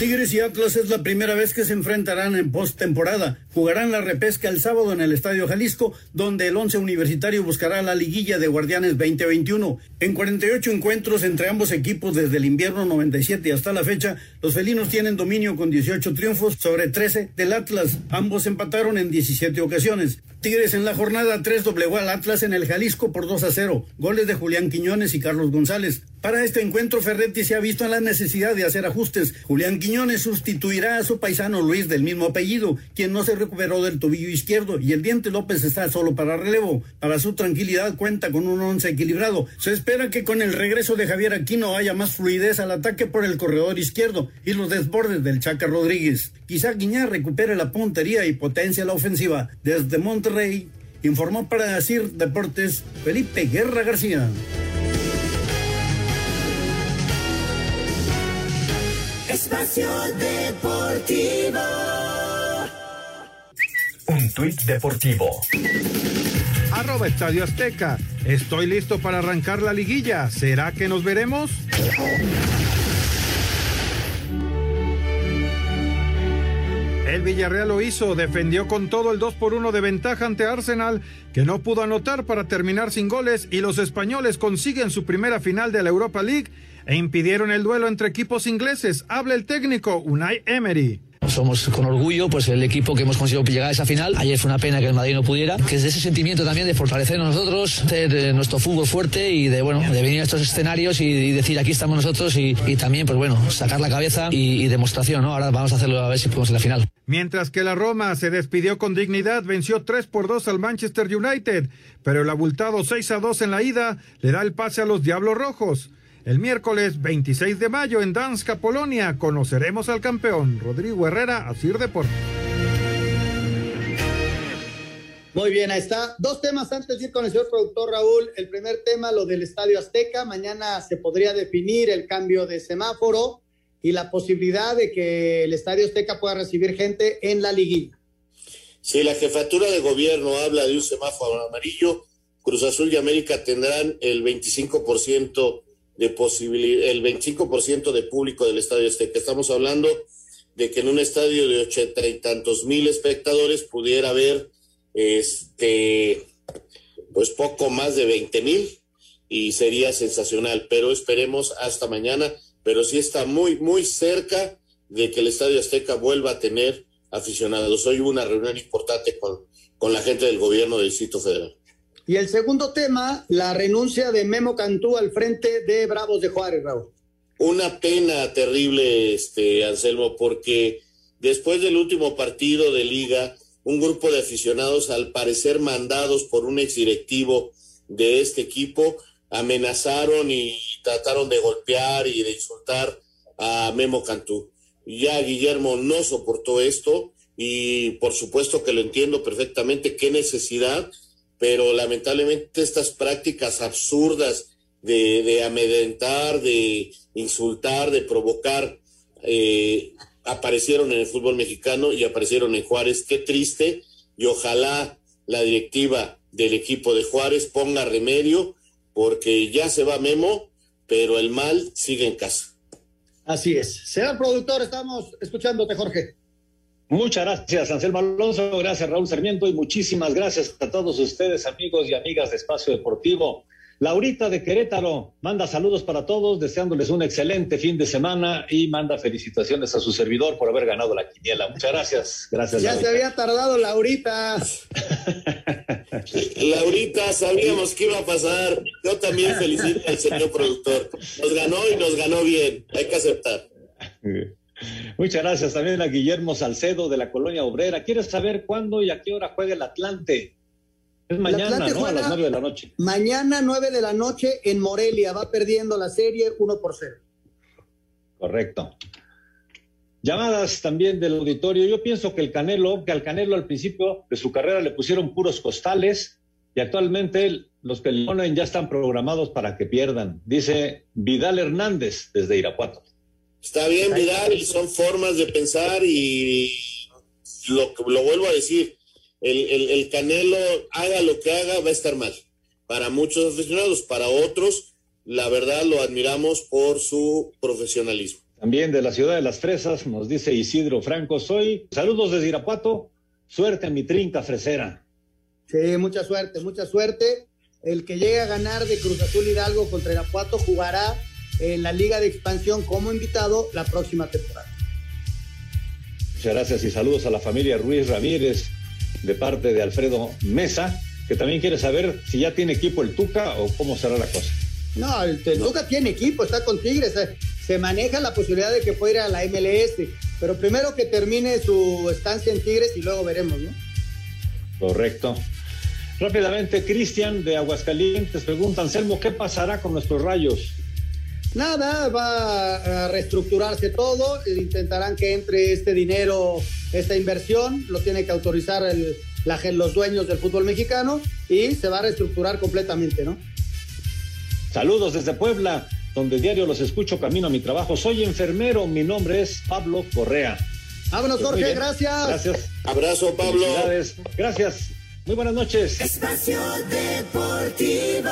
Tigres y Atlas es la primera vez que se enfrentarán en postemporada. Jugarán la repesca el sábado en el Estadio Jalisco, donde el once universitario buscará la liguilla de Guardianes 2021. En 48 encuentros entre ambos equipos desde el invierno 97 hasta la fecha, los felinos tienen dominio con 18 triunfos sobre 13 del Atlas. Ambos empataron en 17 ocasiones. Tigres en la jornada 3 doblegó al Atlas en el Jalisco por 2 a 0. Goles de Julián Quiñones y Carlos González. Para este encuentro, Ferretti se ha visto en la necesidad de hacer ajustes. Julián Quiñones sustituirá a su paisano Luis del mismo apellido, quien no se recuperó del tobillo izquierdo, y el Diente López está solo para relevo. Para su tranquilidad cuenta con un once equilibrado. Se espera que con el regreso de Javier Aquino haya más fluidez al ataque por el corredor izquierdo y los desbordes del Chaca Rodríguez. Quizá Guiñá recupere la puntería y potencia la ofensiva. Desde Monterrey, informó para decir Deportes Felipe Guerra García. Espacio Deportivo. Un tuit deportivo. Arroba Estadio Azteca. Estoy listo para arrancar la liguilla. ¿Será que nos veremos? El Villarreal lo hizo, defendió con todo el 2 por 1 de ventaja ante Arsenal, que no pudo anotar para terminar sin goles, y los españoles consiguen su primera final de la Europa League e impidieron el duelo entre equipos ingleses. Habla el técnico Unai Emery. Somos con orgullo pues el equipo que hemos conseguido llegar a esa final. Ayer fue una pena que el Madrid no pudiera, que es de ese sentimiento también de fortalecernos nosotros, hacer eh, nuestro fútbol fuerte y de bueno, de venir a estos escenarios y, y decir aquí estamos nosotros y, y, también pues bueno, sacar la cabeza y, y, demostración, ¿no? Ahora vamos a hacerlo a ver si podemos en la final. Mientras que la Roma se despidió con dignidad, venció 3 por 2 al Manchester United, pero el abultado 6 a 2 en la ida le da el pase a los Diablos Rojos. El miércoles 26 de mayo en Danska, Polonia, conoceremos al campeón Rodrigo Herrera, Asir Deportes. Muy bien, ahí está. Dos temas antes de ir con el señor productor Raúl. El primer tema, lo del Estadio Azteca. Mañana se podría definir el cambio de semáforo y la posibilidad de que el Estadio Azteca pueda recibir gente en la liguilla. Si la jefatura de gobierno habla de un semáforo amarillo, Cruz Azul y América tendrán el 25% de posibilidad, el 25% de público del Estadio Azteca. Estamos hablando de que en un estadio de ochenta y tantos mil espectadores pudiera haber este, pues poco más de 20 mil y sería sensacional, pero esperemos hasta mañana, pero sí está muy, muy cerca de que el Estadio Azteca vuelva a tener aficionados. Hoy hubo una reunión importante con, con la gente del gobierno del Distrito Federal. Y el segundo tema, la renuncia de Memo Cantú al frente de Bravos de Juárez, Raúl. Una pena terrible, este, Anselmo, porque después del último partido de liga, un grupo de aficionados, al parecer mandados por un exdirectivo de este equipo, amenazaron y trataron de golpear y de insultar a Memo Cantú. Ya Guillermo no soportó esto y por supuesto que lo entiendo perfectamente, qué necesidad, pero lamentablemente estas prácticas absurdas de, amedrentar, de insultar, de provocar eh, aparecieron en el fútbol mexicano y aparecieron en Juárez. Qué triste y ojalá la directiva del equipo de Juárez ponga remedio porque ya se va Memo, pero el mal sigue en casa. Así es. Señor productor, estamos escuchándote, Jorge. Muchas gracias, Anselmo Alonso. Gracias, Raúl Sarmiento. Y muchísimas gracias a todos ustedes, amigos y amigas de Espacio Deportivo. Laurita de Querétaro manda saludos para todos, deseándoles un excelente fin de semana y manda felicitaciones a su servidor por haber ganado la quiniela. Muchas gracias. Gracias. Ya se había tardado Laurita. (laughs) Laurita, sabíamos que iba a pasar. Yo también felicito al señor productor. Nos ganó y nos ganó bien. Hay que aceptar. Muchas gracias también a Guillermo Salcedo de la Colonia Obrera. ¿Quieres saber cuándo y a qué hora juega el Atlante? Es mañana, ¿no? A las nueve de la noche. Mañana, nueve de la noche, en Morelia. Va perdiendo la serie uno por cero. Correcto. Llamadas también del auditorio. Yo pienso que el Canelo, que al Canelo al principio de su carrera le pusieron puros costales y actualmente los que le ponen ya están programados para que pierdan. Dice Vidal Hernández desde Irapuato. Está bien, Vidal, y son formas de pensar y lo, lo vuelvo a decir el, el, Canelo, haga lo que haga, va a estar mal. Para muchos aficionados, para otros, la verdad lo admiramos por su profesionalismo. También de la ciudad de las Fresas, nos dice Isidro Franco, soy, saludos desde Irapuato, suerte a mi trinca fresera. Sí, mucha suerte, mucha suerte. El que llegue a ganar de Cruz Azul Hidalgo contra Irapuato jugará en la Liga de Expansión como invitado la próxima temporada. Muchas gracias y saludos a la familia Ruiz Ramírez, de parte de Alfredo Mesa, que también quiere saber si ya tiene equipo el Tuca o cómo será la cosa. No, el, Tuca tiene equipo, está con Tigres. Se, se, maneja la posibilidad de que pueda ir a la MLS, pero primero que termine su estancia en Tigres y luego veremos, ¿no? Correcto. Rápidamente, Cristian de Aguascalientes pregunta, Anselmo, ¿qué pasará con nuestros rayos? Nada, va a reestructurarse todo, intentarán que entre este dinero, esta inversión, lo tiene que autorizar el, la, los dueños del fútbol mexicano y se va a reestructurar completamente, ¿no? Saludos desde Puebla, donde diario los escucho camino a mi trabajo. Soy enfermero, mi nombre es Pablo Correa. Vámonos, Jorge, gracias. Gracias. Abrazo, Pablo. Gracias. Muy buenas noches. Espacio Deportivo.